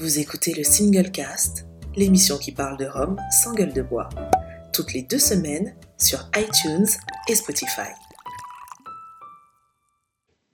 Vous écoutez le Single Cast, l'émission qui parle de Rome sans gueule de bois, toutes les deux semaines sur iTunes et Spotify.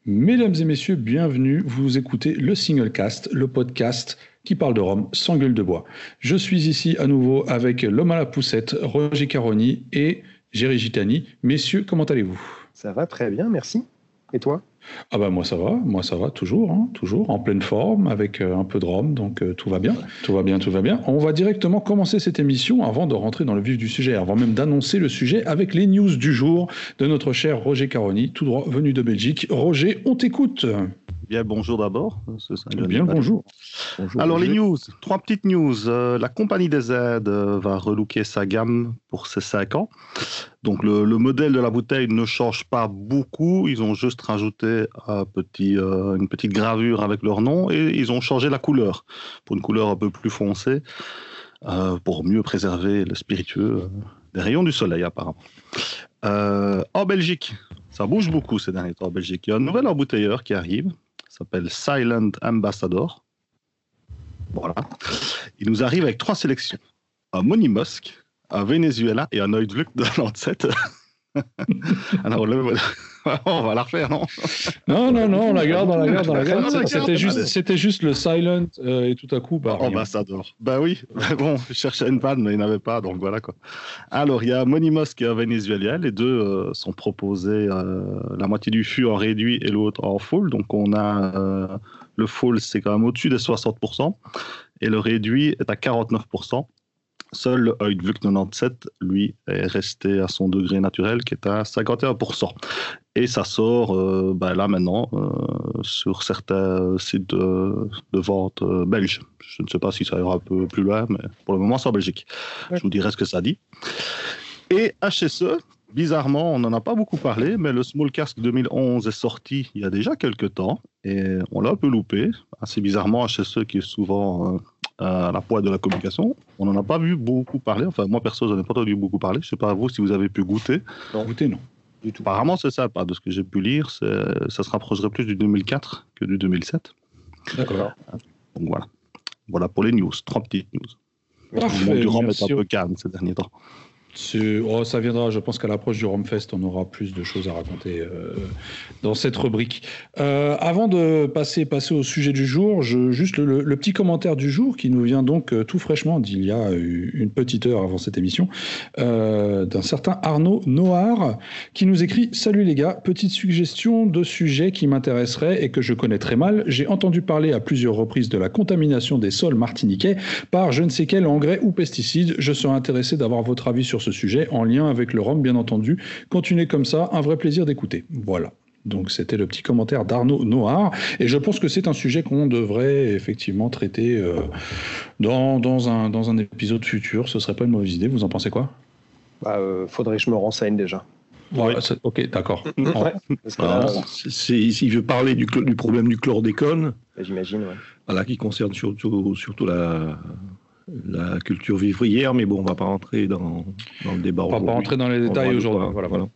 Mesdames et messieurs, bienvenue. Vous écoutez le Single Cast, le podcast qui parle de Rome sans gueule de bois. Je suis ici à nouveau avec l'homme à la poussette, Roger Caroni et Géry Gitani. Messieurs, comment allez-vous? Ça va très bien, merci. Et toi? Ah bah moi ça va, moi ça va toujours, hein, toujours en pleine forme avec euh, un peu de rhum, donc euh, tout va bien, tout va bien, tout va bien. On va directement commencer cette émission avant de rentrer dans le vif du sujet, avant même d'annoncer le sujet avec les news du jour de notre cher Roger Caroni, tout droit venu de Belgique. Roger, on t'écoute. Bien, bonjour d'abord. Bien, bonjour. Alors, les news. Trois petites news. Euh, la compagnie des aides euh, va relooker sa gamme pour ses 5 ans. Donc, le, modèle de la bouteille ne change pas beaucoup. Ils ont juste rajouté un petit, euh, une petite gravure avec leur nom et ils ont changé la couleur pour une couleur un peu plus foncée pour mieux préserver le spiritueux des rayons du soleil, apparemment. en Belgique, ça bouge beaucoup ces derniers temps en Belgique. Il y a un nouvel embouteilleur qui arrive s'appelle Silent Ambassador. Voilà. Il nous arrive avec trois sélections. Un Money Musk, un Venezuela et un Oidvluk de 97. Alors, on va la refaire, non? Non, non, non, on la garde, on la garde, on la garde. C'était juste, c'était juste le silent euh, et tout à coup, bah. Ambassador. Bah oui, bon, je cherchais une panne, mais il n'y en avait pas, donc voilà quoi. Alors, il y a Monimos qui est un Vénézuélien. Les deux euh, sont proposés, euh, la moitié du fût en réduit et l'autre en full. Donc, on a le full, c'est quand même au-dessus des 60%, et le réduit est à 49%. Seul le 97, lui, est resté à son degré naturel qui est à 51%. Et ça sort euh, ben là maintenant euh, sur certains sites de, vente euh, belges. Je ne sais pas si ça ira un peu plus loin, mais pour le moment c'est en Belgique. Je vous dirai ce que ça dit. Et HSE, bizarrement, on n'en a pas beaucoup parlé, mais le Small Cask 2011 est sorti il y a déjà quelques temps et on l'a un peu loupé. Assez bizarrement, HSE qui est souvent à la pointe de la communication. On n'en a pas vu beaucoup parler. Enfin, moi, perso, je n'en ai pas entendu beaucoup parler. Je ne sais pas vous si vous avez pu goûter. Non. Goûter, non. Du tout. Apparemment, c'est ça. De ce que j'ai pu lire, ça se rapprocherait plus du 2004 que du 2007. D'accord. Donc voilà. Voilà pour les news. Trois petites news. Le monde du rhum est un peu calme ces derniers temps. Oh, ça viendra, je pense qu'à l'approche du Romfest, on aura plus de choses à raconter euh, dans cette rubrique. Euh, avant de passer, au sujet du jour, juste le, petit commentaire du jour qui nous vient donc euh, tout fraîchement d'il y a une petite heure avant cette émission, d'un certain Arnaud Noir qui nous écrit Salut les gars, petite suggestion de sujet qui m'intéresserait et que je connais très mal. J'ai entendu parler à plusieurs reprises de la contamination des sols martiniquais par je ne sais quel engrais ou pesticide. Je serais intéressé d'avoir votre avis sur ce sujet en lien avec le Rhum, bien entendu. Continuez comme ça, un vrai plaisir d'écouter. Voilà. Donc c'était le petit commentaire d'Arnaud Noir. Et je pense que c'est un sujet qu'on devrait effectivement traiter euh, dans, dans, un, dans un épisode futur. Ce serait pas une mauvaise idée. Vous en pensez quoi? Bah, euh, Faudrait que je me renseigne déjà. Ok, d'accord. si je veux parler du, du problème du chlordécone, bah, j'imagine, voilà, qui concerne surtout, surtout la, la culture vivrière, mais bon, on va pas rentrer dans, dans le débat. On va pas rentrer dans les détails aujourd'hui. Voilà, voilà.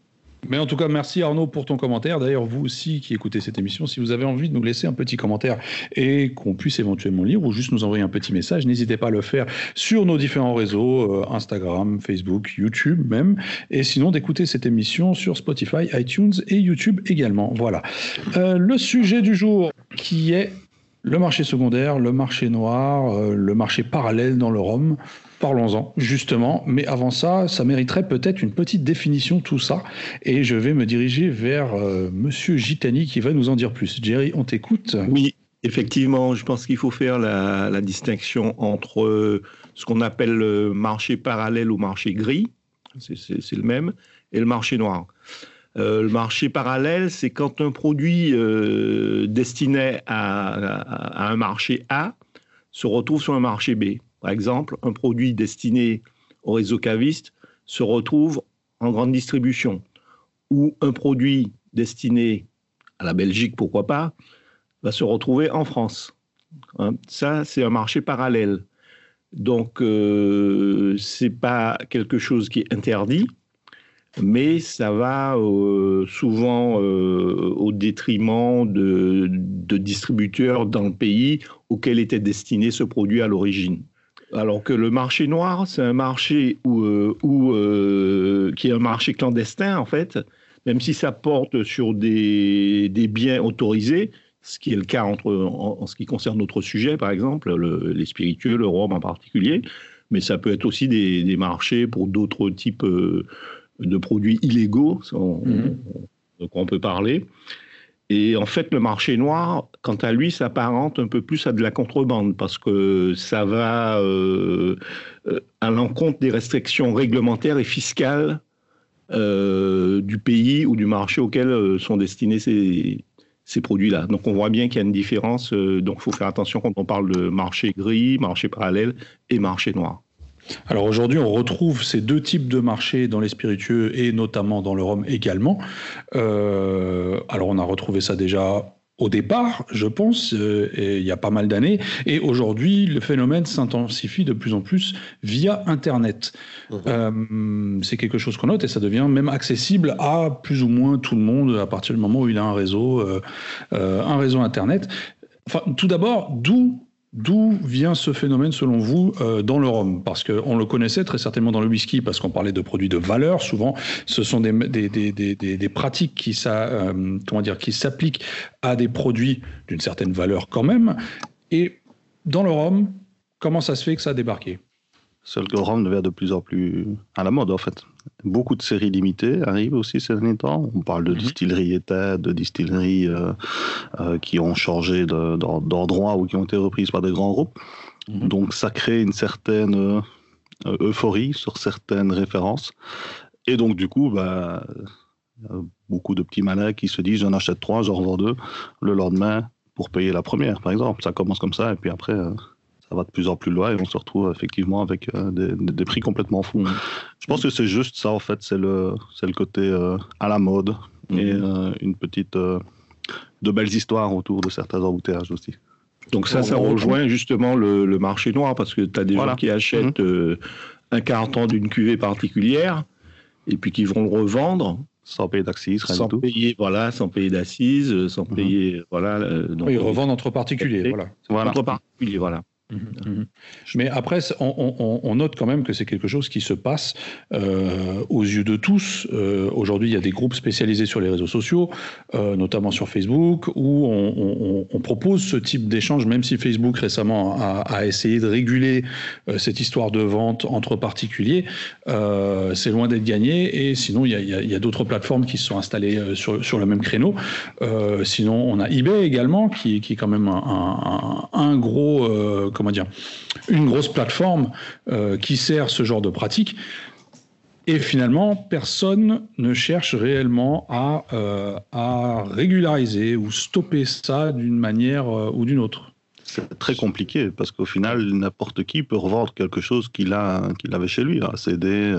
Mais en tout cas, merci Arnaud pour ton commentaire. D'ailleurs, vous aussi qui écoutez cette émission, si vous avez envie de nous laisser un petit commentaire et qu'on puisse éventuellement lire ou juste nous envoyer un petit message, n'hésitez pas à le faire sur nos différents réseaux, euh, Instagram, Facebook, YouTube même. Et sinon, d'écouter cette émission sur Spotify, iTunes et YouTube également. Voilà. Euh, le sujet du jour qui est le marché secondaire, le marché noir, euh, le marché parallèle dans le Rhum. Parlons-en, justement. Mais avant ça, ça mériterait peut-être une petite définition, tout ça. Et je vais me diriger vers euh, Monsieur Gitani qui va nous en dire plus. Jerry, on t'écoute Oui, effectivement, je pense qu'il faut faire la, distinction entre ce qu'on appelle le marché parallèle ou marché gris, c'est le même, et le marché noir. Euh, le marché parallèle, c'est quand un produit euh, destiné à, un marché A se retrouve sur un marché B. Par exemple, un produit destiné au réseau caviste se retrouve en grande distribution. Ou un produit destiné à la Belgique, pourquoi pas, va se retrouver en France. Hein, ça, c'est un marché parallèle. Donc, euh, ce n'est pas quelque chose qui est interdit, mais ça va euh, souvent euh, au détriment de, distributeurs dans le pays auquel était destiné ce produit à l'origine. Alors que le marché noir, c'est un marché où, euh, qui est un marché clandestin en fait, même si ça porte sur des, biens autorisés, ce qui est le cas en, ce qui concerne notre sujet, par exemple, le, les spiritueux, le rhum en particulier, mais ça peut être aussi des, des marchés pour d'autres types de produits illégaux, on, mhm. on peut parler. Et en fait, le marché noir, quant à lui, s'apparente un peu plus à de la contrebande parce que ça va euh, euh, à l'encontre des restrictions réglementaires et fiscales euh, du pays ou du marché auquel sont destinés ces, ces produits-là. Donc on voit bien qu'il y a une différence. donc il faut faire attention quand on parle de marché gris, marché parallèle et marché noir. Alors aujourd'hui, on retrouve ces deux types de marchés dans les spiritueux et notamment dans le rhum également. Euh, alors on a retrouvé ça déjà au départ, je pense, euh, il y a pas mal d'années. Et aujourd'hui, le phénomène s'intensifie de plus en plus via Internet. Mmh. Euh, c'est quelque chose qu'on note et ça devient même accessible à plus ou moins tout le monde à partir du moment où il a un réseau, un réseau Internet. Enfin, tout d'abord, d'où D'où vient ce phénomène selon vous euh, dans le rhum? Parce qu'on le connaissait très certainement dans le whisky, parce qu'on parlait de produits de valeur. Souvent, ce sont des, des, des, des, pratiques qui, ça, euh, comment dire, qui s'appliquent à des produits d'une certaine valeur quand même. Et dans le rhum, comment ça se fait que ça a débarqué? Seul que le rhum devient de plus en plus à la mode en fait. Beaucoup de séries limitées arrivent aussi ces derniers temps. On parle de mhm. distilleries états, de distilleries euh, euh, qui ont changé d'endroit ou qui ont été reprises par des grands groupes. Mhm. Donc ça crée une certaine euh, euphorie sur certaines références. Et donc du coup, bah, beaucoup de petits malins qui se disent j'en achète trois, j'en revends deux le lendemain pour payer la première, par exemple. Ça commence comme ça et puis après ça va de plus en plus loin et on se retrouve effectivement avec euh, des, prix complètement fous. Je pense que c'est juste ça, en fait, c'est le, c'est le côté euh, à la mode et mm. euh, une petite. de belles histoires autour de certains embouteillages aussi. Donc ça, ça rejoint justement le, marché noir parce que tu as des gens qui achètent mm. un carton d'une cuvée particulière et puis qui vont le revendre sans payer d'assises, sans payer, voilà, sans payer d'assises, sans mm-hmm. payer, voilà. Donc, ils revendent entre particuliers, voilà. voilà. Entre particuliers, voilà. Mhm, mhm. Mais après, on, note quand même que c'est quelque chose qui se passe euh, aux yeux de tous. Euh, aujourd'hui, il y a des groupes spécialisés sur les réseaux sociaux, euh, notamment sur Facebook, où on, propose ce type d'échange, même si Facebook récemment a, essayé de réguler cette histoire de vente entre particuliers. c'est loin d'être gagné. Et sinon, il y a, d'autres plateformes qui se sont installées sur, le même créneau. sinon, on a eBay également, qui, est quand même un, un gros comment dire, une grosse plateforme euh, qui sert ce genre de pratique. Et finalement, personne ne cherche réellement à, euh, à régulariser ou stopper ça d'une manière euh, ou d'une autre. C'est très compliqué parce qu'au final, n'importe qui peut revendre quelque chose qu'il a, qu'il avait chez lui, CD,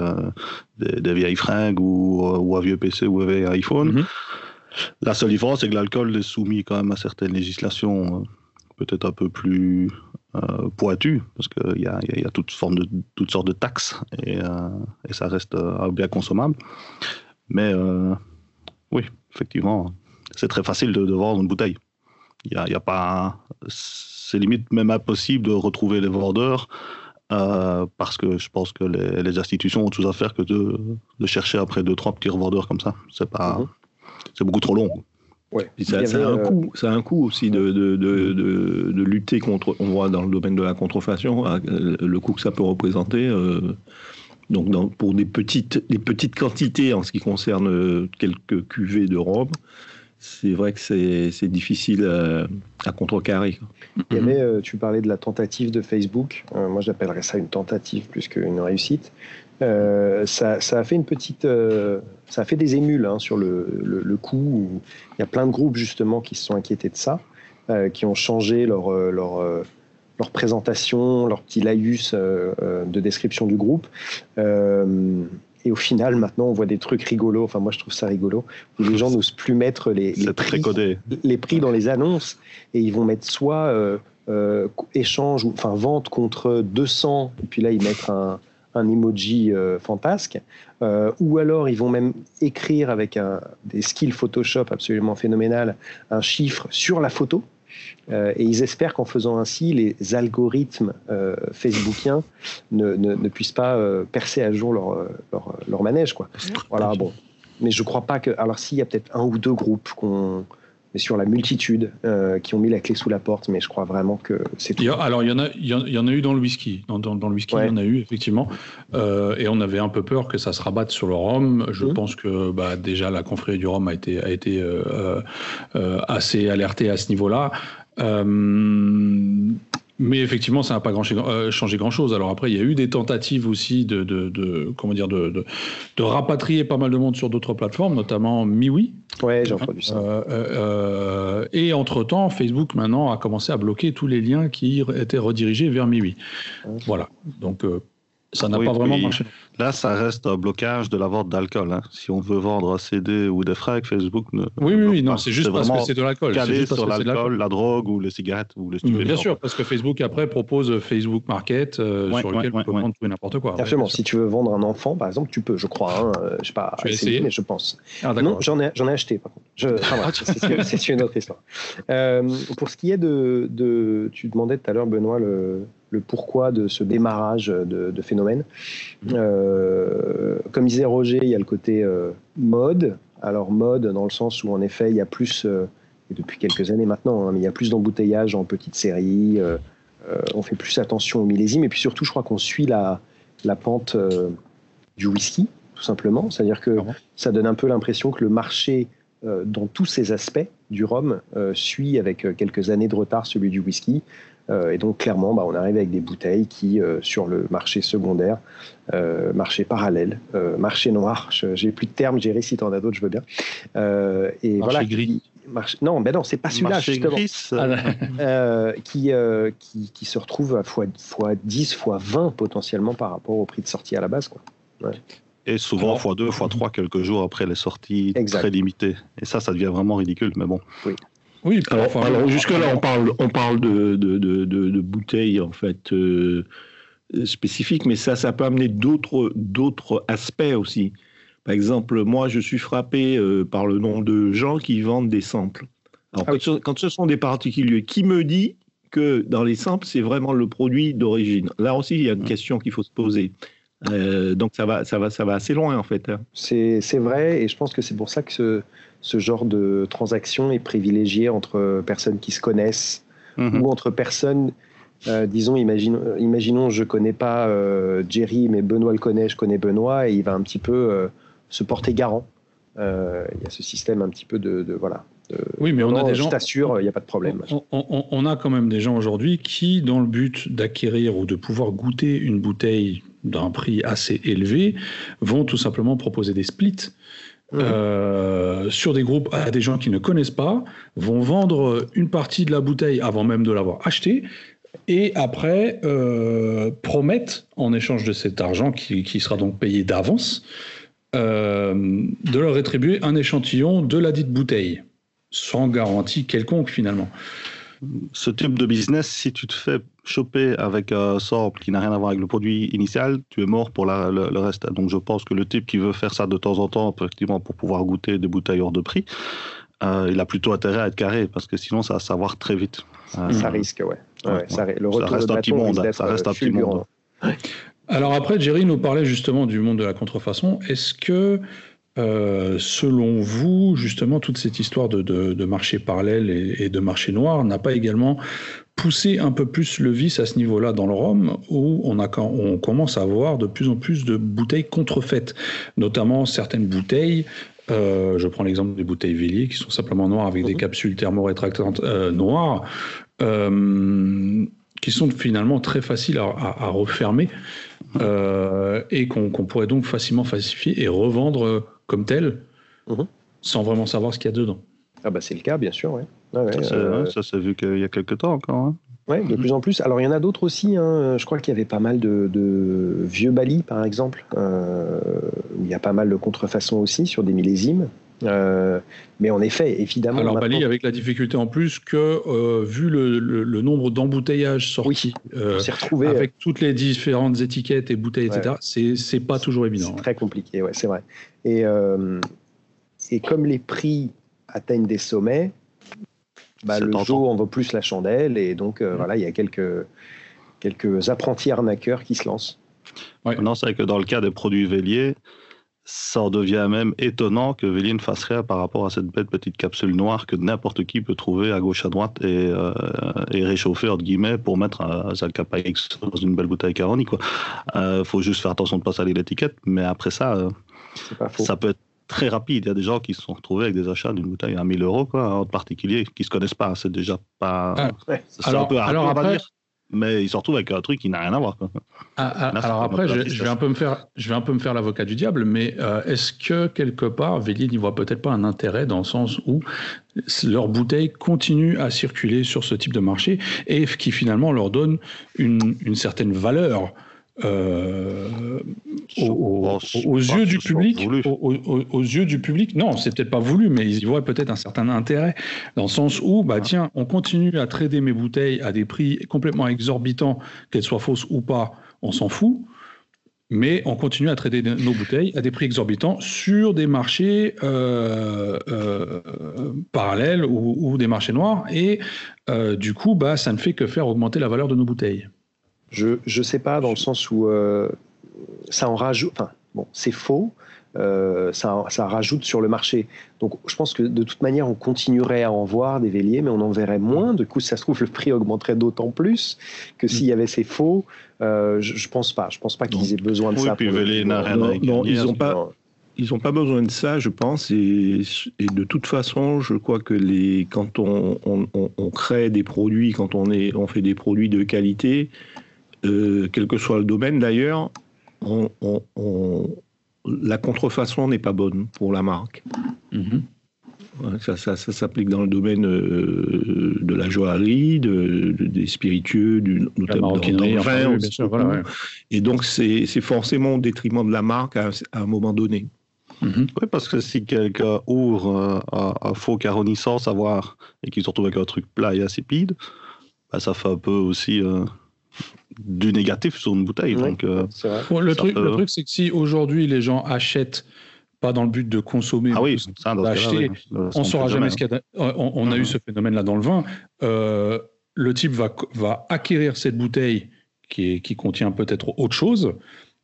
des, vieilles fringues ou, ou, un vieux PC ou un vieil iPhone. Mm-hmm. La seule différence, c'est que l'alcool est soumis quand même à certaines législations peut-être un peu plus euh, pointu, parce qu'il y a, y, a, de, toutes sortes de taxes et, euh, et ça reste euh, bien consommable. Mais oui, effectivement, c'est très facile de, vendre une bouteille. Il y a, y a, pas, c'est limite même impossible de retrouver les vendeurs parce que je pense que les, les, institutions ont tout à faire que de, de, chercher après deux trois petits revendeurs comme ça. C'est pas, mhm. c'est beaucoup trop long. Ouais. ça, a un euh, coût, ça a un coût aussi de, de, de, de, lutter contre, on voit dans le domaine de la contrefaçon, hein, le coût que ça peut représenter. Euh, donc dans, pour des petites, des petites quantités en ce qui concerne euh, quelques cuvées de rhum, c'est vrai que c'est difficile à, à contrecarrer. Il y avait, tu parlais de la tentative de Facebook. moi, j'appellerais ça une tentative plus qu'une réussite. Euh, ça, a fait une petite, euh, ça a fait des émules hein, sur le, le, coup. il y a plein de groupes justement qui se sont inquiétés de ça, euh, qui ont changé leur, leur, leur présentation, leur petit laïus de description du groupe. Et au final, maintenant, on voit des trucs rigolos. Enfin, moi, je trouve ça rigolo. Où les gens n'osent plus mettre les, les prix, les prix dans les annonces et ils vont mettre soit échange, ou, enfin vente contre 200, et puis là, ils mettent un, un emoji fantasque, ou alors ils vont même écrire avec un, des skills Photoshop absolument phénoménal un chiffre sur la photo. Et ils espèrent qu'en faisant ainsi, les algorithmes facebookiens ne, ne, puissent pas percer à jour leur, leur, leur manège. Quoi. Voilà, bon mais je crois pas que. Alors, s'il y a peut-être un ou deux groupes qu'on mais sur la multitude euh, qui ont mis la clé sous la porte, mais je crois vraiment que c'est tout. Alors, il y, en a, il y en a eu dans le whisky. Dans, dans, le whisky, il y en a eu, effectivement. Euh, et on avait un peu peur que ça se rabatte sur le rhum. Je mmh. pense que bah, déjà, la confrérie du rhum a été, a été euh, assez alertée à ce niveau-là. Mais effectivement, ça n'a pas grand, euh, changé grand-chose. Alors après, il y a eu des tentatives aussi de, de, de comment dire, de, de, rapatrier pas mal de monde sur d'autres plateformes, notamment MiWi. Ouais, j'ai entendu ça. Euh, euh, et entre-temps, Facebook maintenant a commencé à bloquer tous les liens qui étaient redirigés vers MiWi. Voilà. Donc ça n'a pas vraiment marché. Là, ça reste un blocage de la vente d'alcool. Hein. Si on veut vendre un CD ou des frags, Facebook ne. Oui, oui, oui, non, c'est juste parce que c'est de l'alcool. Calé sur l'alcool, la drogue ou les cigarettes ou les stupéfiants. Bien sûr, parce que Facebook après propose Facebook Market euh, sur lequel tu peux vendre tout et n'importe quoi. Absolument. Si tu veux vendre un enfant, par exemple, tu peux, je crois. Hein, euh, je sais pas, essayer, mais je pense. Ah, non, j'en ai, j'en ai acheté par contre. Je... c'est une autre histoire. Euh, pour ce qui est de, de, tu demandais tout à l'heure, Benoît, le le pourquoi de ce démarrage de, de phénomène. Mmh. Euh, comme disait Roger, il y a le côté euh, mode. Alors mode dans le sens où en effet il y a plus, euh, et depuis quelques années maintenant, hein, mais il y a plus d'embouteillage en petites séries. on fait plus attention aux millésimes et puis surtout, je crois qu'on suit la, la pente du whisky, tout simplement. C'est-à-dire que ça donne un peu l'impression que le marché dans tous ses aspects du rhum suit avec quelques années de retard celui du whisky. Euh, et donc clairement, bah, on arrive avec des bouteilles qui, euh, sur le marché secondaire, euh, marché parallèle, marché noir, j'ai plus de termes, j'ai récité si en as d'autres, je veux bien. et marché voilà, gris. Non, ben non, c'est pas celui-là justement. Ah, qui, qui, qui, se retrouve à fois, fois 10, fois 20 potentiellement par rapport au prix de sortie à la base. Quoi. Et souvent fois 2, fois 3 quelques jours après les sorties très limitées. Et ça, ça devient vraiment ridicule, mais bon. Oui. Oui, alors, jusque-là, on parle, on parle de, de, de, de bouteilles en fait euh, spécifiques, mais ça, ça peut amener d'autres, d'autres aspects aussi. Par exemple, moi, je suis frappé euh, par le nombre de gens qui vendent des samples. Alors, ah quand, ce sont des particuliers, qui me dit que dans les samples, c'est vraiment le produit d'origine? Là aussi, il y a une question qu'il faut se poser. Euh, donc ça va, ça, va, ça va assez loin en fait. Hein. C'est vrai, et je pense que c'est pour ça que ce, ce genre de transaction est privilégié entre personnes qui se connaissent mhm. ou entre personnes, euh, disons, imagine, imaginons, je connais pas euh, Jerry, mais Benoît le connaît, je connais Benoît, et il va un petit peu euh, se porter garant. Il y a ce système un petit peu de, voilà. oui, mais on a des gens. Je t'assure, il n'y a pas de problème. On, on, a quand même des gens aujourd'hui qui, dans le but d'acquérir ou de pouvoir goûter une bouteille d'un prix assez élevé, vont tout simplement proposer des splits euh, sur des groupes à des gens qui ne connaissent pas, vont vendre une partie de la bouteille avant même de l'avoir achetée, et après euh, promettent, en échange de cet argent qui, sera donc payé d'avance, euh, de leur rétribuer un échantillon de la dite bouteille, sans garantie quelconque finalement ce type de business, si tu te fais choper avec un sort qui n'a rien à voir avec le produit initial, tu es mort pour le, reste. Donc je pense que le type qui veut faire ça de temps en temps, effectivement, pour pouvoir goûter des bouteilles hors de prix, euh, il a plutôt intérêt à être carré parce que sinon ça va savoir très vite. Euh, ça risque, ouais. Ça, le reste un petit monde. Ça reste un petit monde. Alors après, Jerry nous parlait justement du monde de la contrefaçon. Est-ce que euh, selon vous, justement, toute cette histoire de, marché parallèle et, de marché noir n'a pas également poussé un peu plus le vice à ce niveau-là dans le rhum, où on, a, on commence à voir de plus en plus de bouteilles contrefaites, notamment certaines bouteilles euh, je prends l'exemple des bouteilles Vélier qui sont simplement noires avec des mhm. capsules thermorétractantes euh, noires, qui sont finalement très faciles à, refermer et qu'on pourrait donc facilement falsifier et revendre comme tel, mhm. sans vraiment savoir ce qu'il y a dedans. Ah bah c'est le cas, bien sûr. Ouais. ça, s'est vu qu'il y a quelques temps encore. Hein. Oui, de plus en plus. Alors il y en a d'autres aussi. Hein. Je crois qu'il y avait pas mal de, vieux Bali, par exemple, euh, où il y a pas mal de contrefaçons aussi sur des millésimes. Euh, mais en effet, évidemment. Alors, maintenant- Bali, avec la difficulté en plus que, euh, vu le, le- le nombre d'embouteillages sortis, euh, on s'est retrouvé. avec toutes les différentes étiquettes et bouteilles, etc., c'est c'est pas toujours évident. C'est très compliqué, ouais, c'est vrai. Et, euh, et comme les prix atteignent des sommets, bah, le jour en vaut plus la chandelle. Et donc, euh, voilà, il y a quelques, quelques apprentis arnaqueurs qui se lancent. Non, c'est vrai que dans le cas des produits Vélier, ça en devient même étonnant que Vélier ne fasse rien par rapport à cette belle petite capsule noire que n'importe qui peut trouver à gauche à droite et, euh, et réchauffer entre guillemets pour mettre un Zacapa X dans une belle bouteille Caroni. Quoi. Euh, faut juste faire attention de ne pas salir l'étiquette, mais après ça, euh, ça peut être très rapide. Il y a des gens qui se sont retrouvés avec des achats d'une bouteille à 1000 euros, quoi, en particulier, qui se connaissent pas. C'est déjà pas. Ah, ouais. Alors- un peu alors après- dire, mais ils se retrouvent avec un truc qui n'a rien à voir. Ah, ah, Là, alors après, je, vais un peu me faire, je vais un peu me faire l'avocat du diable, mais euh, est-ce que quelque part, Vélier n'y voit peut-être pas un intérêt dans le sens où leurs bouteilles continuent à circuler sur ce type de marché et qui finalement leur donne une, une certaine valeur euh, aux, yeux du public, aux, aux- yeux du public. Non, c'est peut-être pas voulu, mais ils y voient peut-être un certain intérêt dans le sens où, bah tiens, on continue à trader mes bouteilles à des prix complètement exorbitants, qu'elles soient fausses ou pas, on s'en fout. Mais on continue à trader nos bouteilles à des prix exorbitants sur des marchés euh, euh, parallèles ou, ou des marchés noirs. Et du coup, bah, ça ne fait que faire augmenter la valeur de nos bouteilles. Je ne sais pas, dans le sens où euh, ça en rajoute. Enfin, bon, c'est faux. euh, ça, ça rajoute sur le marché. Donc, je pense que de toute manière, on continuerait à en voir des véliers, mais on en verrait moins. Du coup, si ça se trouve, le prix augmenterait d'autant plus que s'il y avait ces faux. euh, je, je pense pas. Je pense pas qu'ils aient besoin de Oui, ça. puis pour le Vélier n'a rien Non, non, ils ont hein. pas- Non. Ils n'ont pas besoin de ça, je pense. Et, et de toute façon, je crois que les, quand on, on- on- on crée des produits, quand on, est, on fait des produits de qualité, euh, quel que soit le domaine d'ailleurs, on- on- on- la contrefaçon n'est pas bonne pour la marque. Mhm. Ça, ça- ça s'applique dans le domaine euh, de la joaillerie, de, de- des spiritueux, du, notamment le enfin, vin oui, aussi bien sûr, beaucoup. voilà, ouais. Et donc, c'est c'est forcément au détriment de la marque à, un- à un moment donné. Mhm. Oui, parce que si quelqu'un ouvre euh, un, un faux Caroni sans savoir et qu'il se retrouve avec un truc plat et insipide, bah, ça fait un peu aussi euh, du négatif sur une bouteille. Oui. Donc, euh, vrai. Le, truc, peut- le truc, c'est que si aujourd'hui les gens achètent pas dans le but de consommer, ah oui, ça, d'acheter, oui. On ça, saura jamais ce qu'il y a. On, on a eu ce phénomène-là dans le vin. Euh, le type va, va acquérir cette bouteille qui, est- qui contient peut-être autre chose,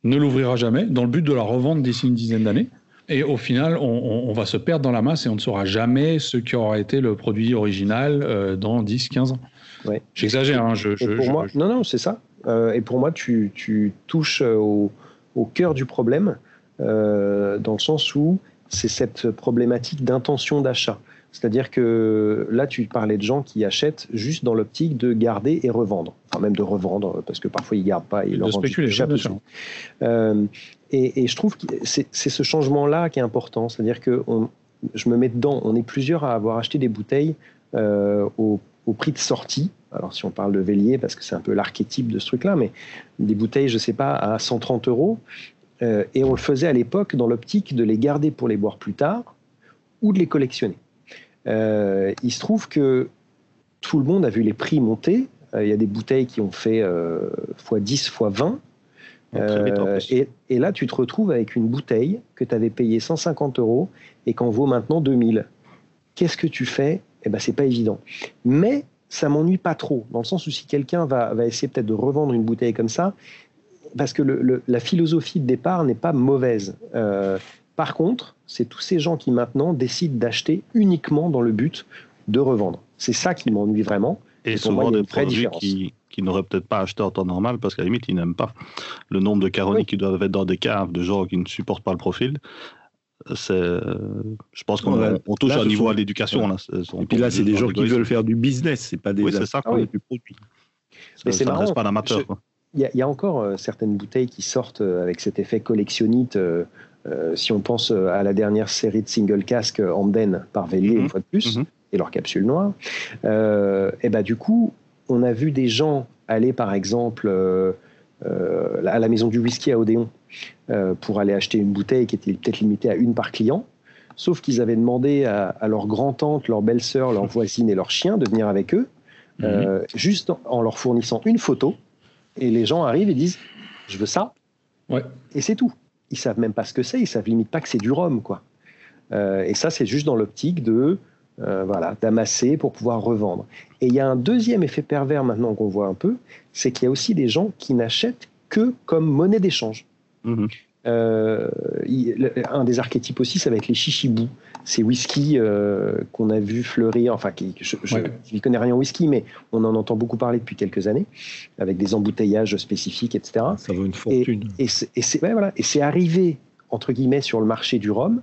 ne l'ouvrira jamais, dans le but de la revendre d'ici une dizaine d'années. Et au final, on, on- on va se perdre dans la masse et on ne saura jamais ce qui aura été le produit original euh, dans 10, 15 ans. Ouais. J'exagère, hein, je, Et je- pour je- moi, non, non, c'est ça. Euh, et pour moi, tu, tu touches euh, au, au cœur du problème, euh, dans le sens où c'est cette problématique d'intention d'achat. C'est-à-dire que là, tu parlais de gens qui achètent juste dans l'optique de garder et revendre. Enfin, même de revendre, parce que parfois ils gardent pas et ils leur spéculer. Euh, et, et je trouve que c'est c'est ce changement-là qui est important. C'est-à-dire que on- je me mets dedans. On est plusieurs à avoir acheté des bouteilles euh, au, au prix de sortie. Alors, si on parle de Vélier, parce que c'est un peu l'archétype de ce truc-là, mais des bouteilles, je sais pas, à 130 euros. Euh, et on le faisait à l'époque dans l'optique de les garder pour les boire plus tard ou de les collectionner. Euh, il se trouve que tout le monde a vu les prix monter. Euh, il y a des bouteilles qui ont fait euh, x10, x20. Très vite, en Euh, plus. et, et là, tu te retrouves avec une bouteille que tu avais payée 150 euros et qu'en vaut maintenant 2000. Qu'est-ce que tu fais Eh ben, c'est pas évident. Mais ça m'ennuie pas trop, dans le sens où si quelqu'un va, va essayer peut-être de revendre une bouteille comme ça, parce que le- le- la philosophie de départ n'est pas mauvaise. Euh, par contre, c'est tous ces gens qui maintenant décident d'acheter uniquement dans le but de revendre. C'est ça qui m'ennuie vraiment. Et moi, souvent des produits qui, qui n'auraient peut-être pas acheté en temps normal parce qu'à la limite, ils n'aiment pas. Le nombre de Caroni Oui. qui doivent être dans des caves de gens qui ne supportent pas le profil, je pense qu'on Ouais, touche là, à un niveau sont- à l'éducation. Et puis là, c'est des gens qui veulent faire du business, c'est pas des Oui, c'est ça, amateurs quoi. du produit. Mais Ça marrant. pas à l'amateur. Je- quoi. Il y, a- il y a encore euh, certaines bouteilles qui sortent euh, avec cet effet collectionnite. euh, euh, si on pense à la dernière série de single casque Amden par Vélier, Mhm. une fois de plus, Mhm. et leur capsule noire, euh, et ben du coup, on a vu des gens aller, par exemple, euh, à la maison du whisky à Odéon euh, pour aller acheter une bouteille qui était peut-être limitée à une par client. sauf qu'ils avaient demandé à, leur grand-tante, leur belle-sœur, leur voisine et leur chien de venir avec eux, mhm. euh, juste en, leur fournissant une photo. Et les gens arrivent et disent Je veux ça. Ouais. Et c'est tout. Ils savent même pas ce que c'est, ils savent limite pas que c'est du rhum. Quoi. Et ça, c'est juste dans l'optique de. Euh, voilà, d'amasser pour pouvoir revendre. Et il y a un deuxième effet pervers maintenant qu'on voit un peu, c'est qu'il y a aussi des gens qui n'achètent que comme monnaie d'échange. Mhm. Euh, un des archétypes aussi, ça va être les chichibous. Ces whisky euh, qu'on a vu fleurir, enfin, qui, je ne connais rien au whisky, mais on en entend beaucoup parler depuis quelques années, avec des embouteillages spécifiques, etc. Ça vaut une fortune. Et, c'est voilà, arrivé, entre guillemets, sur le marché du rhum,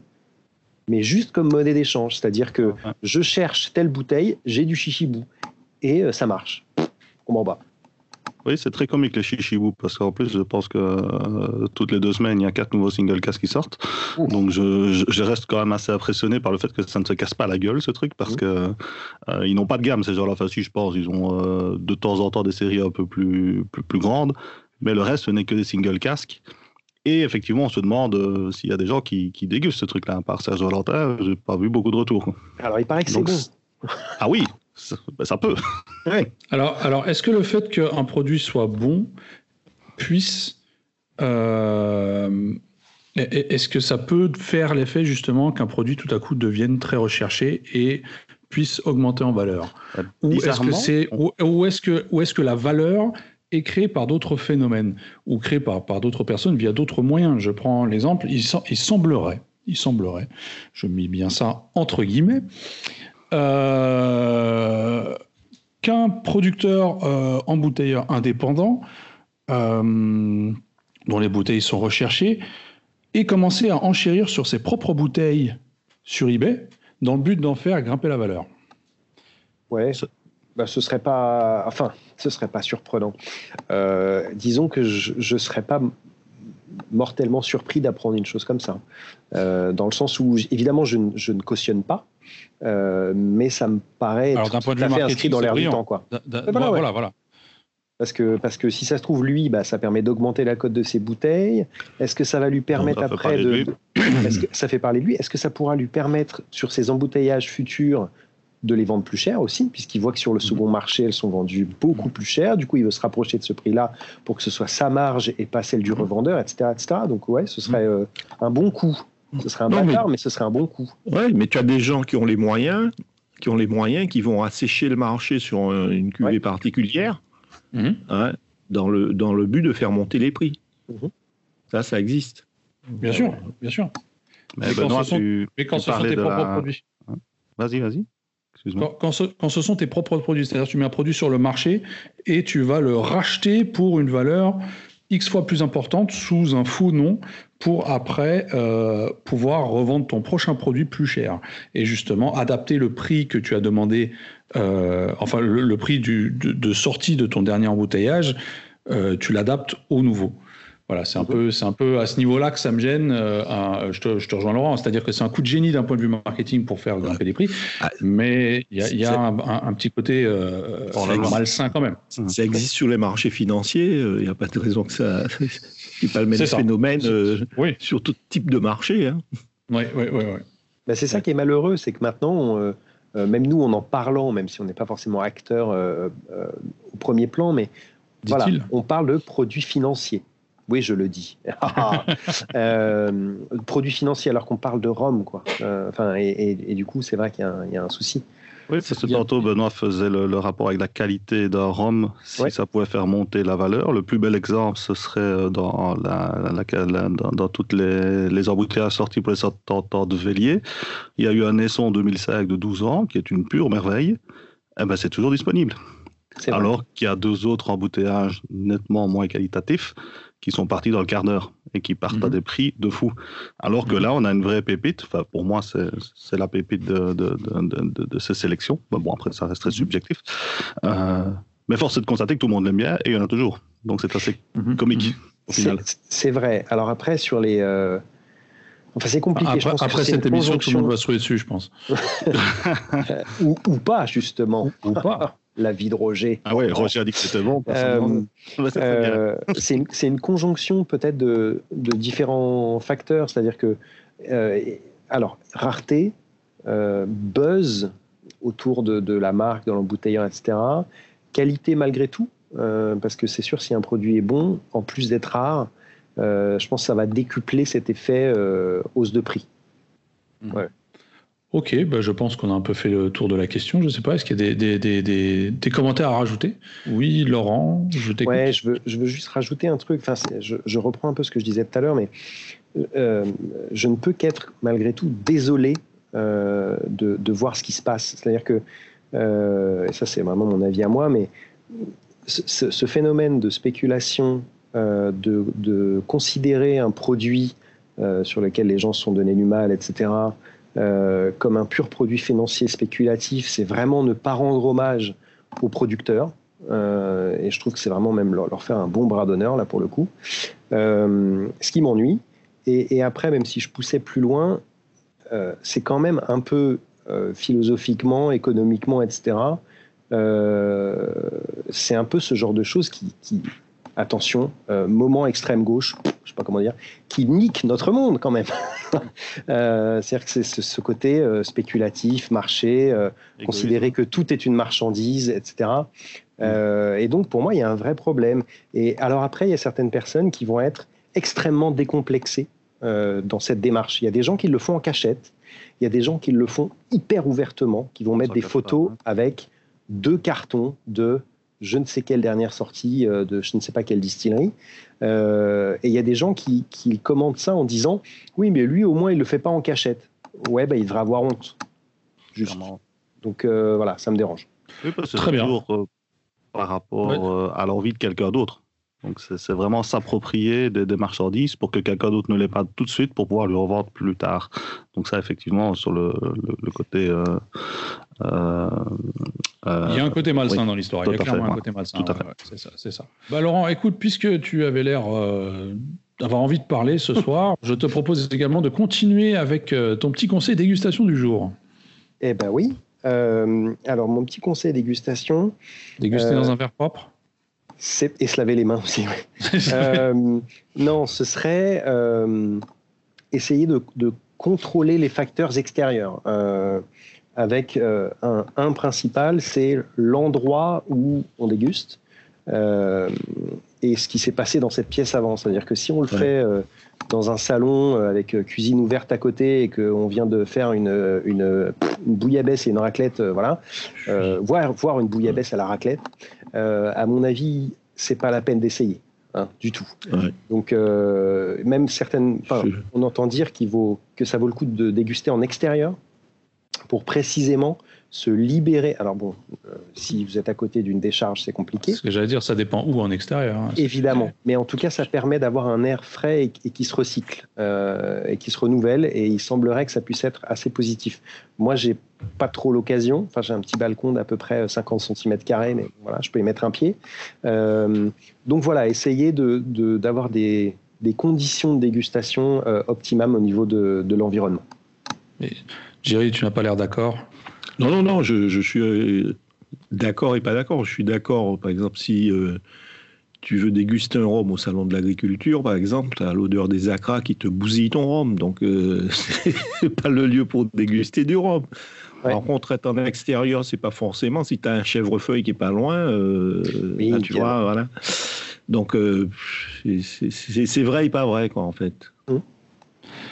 mais juste comme monnaie d'échange. C'est-à-dire que je cherche telle bouteille, j'ai du chichibou, et euh, ça marche. On m'en bat. Oui, c'est très comique les chichibou parce qu'en plus, je pense que euh, toutes les deux semaines, il y a quatre nouveaux single casse qui sortent. Donc, je, je, reste quand même assez impressionné par le fait que ça ne se casse pas la gueule, ce truc, parce que euh, ils n'ont pas de gamme, ces gens-là. Enfin, si je pense, ils ont euh, de temps en temps des séries un peu plus, plus, plus grandes, mais le reste, ce n'est que des single casques. Et effectivement, on se demande s'il y a des gens qui, qui dégustent ce truc-là. Par Serge Valentin, j'ai pas vu beaucoup de retours. Alors, il paraît que c'est bon. Ah oui, ben, ça, peut. Alors, alors est-ce que le fait qu'un produit soit bon puisse. Euh, est-ce que ça peut faire l'effet justement qu'un produit tout à coup devienne très recherché et puisse augmenter en valeur? Ou est-ce que, c'est, ou, est-ce que, ou est-ce que la valeur est créée par d'autres phénomènes ou créée par, par d'autres personnes via d'autres moyens Je prends l'exemple, il, il semblerait, il semblerait, je mets bien ça entre guillemets, euh, qu'un producteur euh, embouteilleur indépendant, euh, dont les bouteilles sont recherchées, ait commencé à enchérir sur ses propres bouteilles sur eBay dans le but d'en faire grimper la valeur. Ouais, bah, ce serait pas, enfin, ce serait pas surprenant. disons que je, ne serais pas mortellement surpris d'apprendre une chose comme ça, dans le sens où évidemment je, je ne cautionne pas, euh, mais ça me paraît Alors, tout, point de vue inscrit dans l'air du temps. Quoi. voilà, voilà, Parce que, parce que si ça se trouve, lui, bah, ça permet d'augmenter la cote de ses bouteilles. Est-ce que ça va lui permettre après de. que ça fait parler de lui? Est-ce que ça pourra lui permettre, sur ses embouteillages futurs, de les vendre plus cher aussi, puisqu'il voit que sur le mhm. second marché, elles sont vendues beaucoup plus cher. Du coup, il veut se rapprocher de ce prix-là pour que ce soit sa marge et pas celle du mhm. revendeur, etc. etc. Donc, ouais, ce serait euh, un bon coup. Ce serait un bâtard, mais... ce serait un bon coup. Oui, mais tu as des gens qui ont les moyens, qui ont les moyens, qui vont assécher le marché sur une cuvée particulière, mhm. hein, dans, le, dans le but de faire monter les prix. Ça, ça existe. Bien sûr, bien sûr. Mais, quand, ce sont, mais quand ce sont tes propres produits. Hein? Vas-y, vas-y. Quand, ce, sont tes propres produits, c'est-à-dire tu mets un produit sur le marché et tu vas le racheter pour une valeur X fois plus importante sous un faux nom pour après euh, pouvoir revendre ton prochain produit plus cher. Et justement, adapter le prix que tu as demandé, euh, enfin le, prix de, sortie de ton dernier embouteillage, euh, tu l'adaptes au nouveau. Voilà, c'est un, peu, c'est un peu à ce niveau-là que ça me gêne. Euh, je, te, je, te, rejoins Laurent, c'est-à-dire que c'est un coup de génie d'un point de vue marketing pour faire grimper les prix, ah, mais il y a, y a un, un, petit côté euh, malsain quand même. Ça existe sur les marchés financiers, il n'y a pas de raison que ça n'est pas le même phénomène euh, sur tout type de marché. Hein. Oui, oui, oui. Ben, c'est ça qui est malheureux, c'est que maintenant, euh, même nous, en en parlant, même si on n'est pas forcément acteur au premier plan, mais voilà, on parle de produits financiers. Oui, je le dis. euh, produit financier alors qu'on parle de Rome, quoi. Euh, enfin, et, du coup, c'est vrai qu'il y, a un souci. Oui, parce que tantôt Benoît faisait le, rapport avec la qualité d'un rhum, si ça pouvait faire monter la valeur. Le plus bel exemple, ce serait euh, dans, la, dans, toutes les, les embouteillages sortis pour les sortants de Vélier. Il y a eu un Esson en 2005 de 12 ans, qui est une pure merveille. Eh ben, c'est toujours disponible. Alors qu'il y a deux autres embouteillages nettement moins qualitatifs qui sont partis dans le quart d'heure et qui partent à mhm. des prix de fou. Alors que mhm. là, on a une vraie pépite. Enfin, pour moi, c'est la pépite de, de, de, de, ces sélections. Bon, après, ça reste très mhm. subjectif. Euh, mais force est de constater que tout le monde l'aime bien et il y en a toujours. Donc c'est assez comique. C'est vrai. Alors après, sur les. Euh, enfin, c'est compliqué. Après, je pense après cette émission, tout le monde va se dessus, je pense. ou, ou, pas, justement. Ou pas la vie de Roger. Ah ouais, Roger a dit que c'était bon. Euh, euh, c'est une, une, conjonction peut-être de, de, différents facteurs, c'est-à-dire que euh, alors, rareté, buzz autour de, la marque, de l'embouteillant, etc. Qualité malgré tout, parce que c'est sûr, si un produit est bon, en plus d'être rare, je pense que ça va décupler cet effet hausse de prix. Mmh. Ouais. Ok, bah je pense qu'on a un peu fait le tour de la question. Je ne sais pas, est-ce qu'il y a des, commentaires à rajouter? Oui, Laurent, je t'écoute. Ouais, je veux, je veux juste rajouter un truc. Enfin, je, reprends un peu ce que je disais tout à l'heure, mais euh, je ne peux qu'être malgré tout désolé euh, de, voir ce qui se passe. C'est-à-dire que, euh, et ça c'est vraiment mon avis à moi, mais ce, ce phénomène de spéculation, de, de, considérer un produit sur lequel les gens se sont donnés du mal, etc., euh, comme un pur produit financier spéculatif, c'est vraiment ne pas rendre hommage aux producteurs. Euh, et je trouve que c'est vraiment même leur, faire un bon bras d'honneur, là, pour le coup. Euh, ce qui m'ennuie. Et, après, même si je poussais plus loin, c'est quand même un peu philosophiquement, économiquement, etc. c'est un peu ce genre de choses qui, qui attention, moment extrême gauche, je sais pas comment dire, qui nique notre monde quand même. euh, C'est-à-dire que c'est ce, côté euh, spéculatif, marché, euh, considérer que tout est une marchandise, etc. Euh, et donc pour moi, il y a un vrai problème. Et alors après, il y a certaines personnes qui vont être extrêmement décomplexées dans cette démarche. Il y a des gens qui le font en cachette. Il y a des gens qui le font hyper ouvertement, qui vont mettre des photos avec deux cartons de je ne sais quelle dernière sortie euh, de je ne sais pas quelle distillerie. Euh, et il y a des gens qui, qui, commentent ça en disant Oui, mais lui, au moins, il ne le fait pas en cachette. Ouais, bah, il devrait avoir honte. Juste. Donc euh, voilà, ça me dérange. Oui, parce que Très bien. par rapport à l'envie de quelqu'un d'autre. Donc c'est vraiment s'approprier des, marchandises pour que quelqu'un d'autre ne l'ait pas tout de suite pour pouvoir le revendre plus tard. Donc ça effectivement sur le, côté... Euh, euh, il y a un côté malsain dans l'histoire. Il y a clairement un côté malsain. Tout à fait. c'est ça. ça. Bah, Laurent, écoute, puisque tu avais l'air euh, d'avoir envie de parler ce soir, je te propose également de continuer avec ton petit conseil dégustation du jour. Eh ben oui. alors mon petit conseil dégustation. Déguster dans un verre propre? Et se laver les mains aussi. euh, non, ce serait euh, essayer de, de, contrôler les facteurs extérieurs. Euh, avec euh, un, un, principal, c'est l'endroit où on déguste euh, et ce qui s'est passé dans cette pièce avant. C'est-à-dire que si on le fait euh, dans un salon avec cuisine ouverte à côté et qu'on vient de faire une, une, une, bouillabaisse et une raclette, voilà, voir, voir une bouillabaisse à la raclette, euh, à mon avis, c'est pas la peine d'essayer. Hein, du tout. Donc euh, même certaines, on entend dire qu'il vaut que ça vaut le coup de déguster en extérieur pour précisément se libérer. Alors bon, euh, si vous êtes à côté d'une décharge, c'est compliqué. Ce que j'allais dire, ça dépend où en extérieur. Hein. Évidemment, mais en tout cas, ça permet d'avoir un air frais et, qui se recycle euh, et qui se renouvelle. Et il semblerait que ça puisse être assez positif. Moi, j'ai pas trop l'occasion. Enfin, j'ai un petit balcon d'à peu près 50 cm carrés, mais voilà, je peux y mettre un pied. Euh, donc voilà, essayer d'avoir de, d'avoir des, des, conditions de dégustation optimales au niveau de, de l'environnement. Jerry, tu n'as pas l'air d'accord non, non, non, je, suis euh, d'accord et pas d'accord. Je suis d'accord, par exemple, si euh, tu veux déguster un rhum au salon de l'agriculture, par exemple, tu as l'odeur des acras qui te bousille ton rhum. Donc, euh, c'est pas le lieu pour déguster du rhum. Par contre, être en extérieur, c'est pas forcément. Si tu as un chèvrefeuille qui est pas loin, tu vois, voilà. Donc, c'est vrai et pas vrai, quoi, en fait. Hum.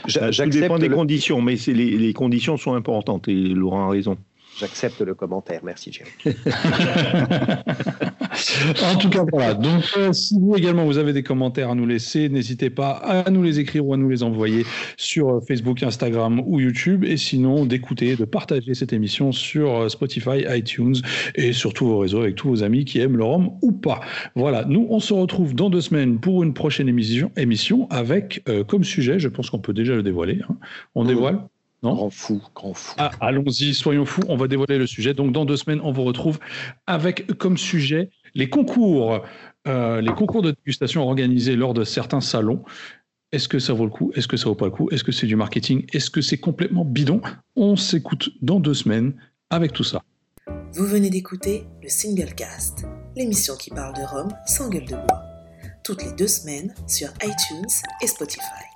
Tout dépend des conditions, mais les, les conditions sont importantes et Laurent a raison. J'accepte le commentaire. Merci, Jerry. en tout cas, voilà. Donc, euh, si vous également, vous avez des commentaires à nous laisser, n'hésitez pas à nous les écrire ou à nous les envoyer sur euh, Facebook, Instagram ou YouTube. Et sinon, d'écouter, de partager cette émission sur euh, Spotify, iTunes et sur tous vos réseaux avec tous vos amis qui aiment le rhum ou pas. Voilà. Nous, on se retrouve dans deux semaines pour une prochaine émission, émission avec comme sujet, je pense qu'on peut déjà le dévoiler. Hein. On dévoile grand fou, grand fou. Ah, allons-y, soyons fous, on va dévoiler le sujet. Donc dans deux semaines, on vous retrouve avec comme sujet les concours, euh, les concours de dégustation organisés lors de certains salons. Est-ce que ça vaut le coup? Est-ce que ça vaut pas le coup? Est-ce que c'est du marketing? Est-ce que c'est complètement bidon? On s'écoute dans deux semaines avec tout ça. Vous venez d'écouter le Single Cast, l'émission qui parle de Rome sans gueule de bois, toutes les deux semaines sur iTunes et Spotify.